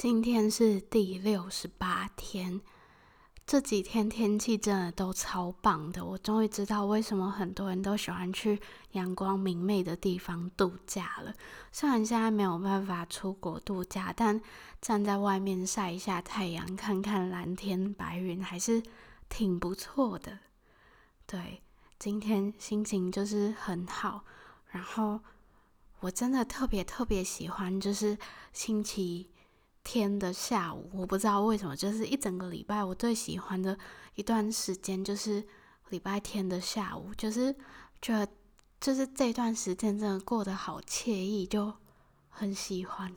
今天是第六十八天，这几天天气真的都超棒的。我终于知道为什么很多人都喜欢去阳光明媚的地方度假了。虽然现在没有办法出国度假，但站在外面晒一下太阳，看看蓝天白云，还是挺不错的。对，今天心情就是很好，然后我真的特别特别喜欢，就是星期天的下午，我不知道为什么，就是一整个礼拜我最喜欢的一段时间就是礼拜天的下午，就是觉得就是这段时间真的过得好惬意，就很喜欢。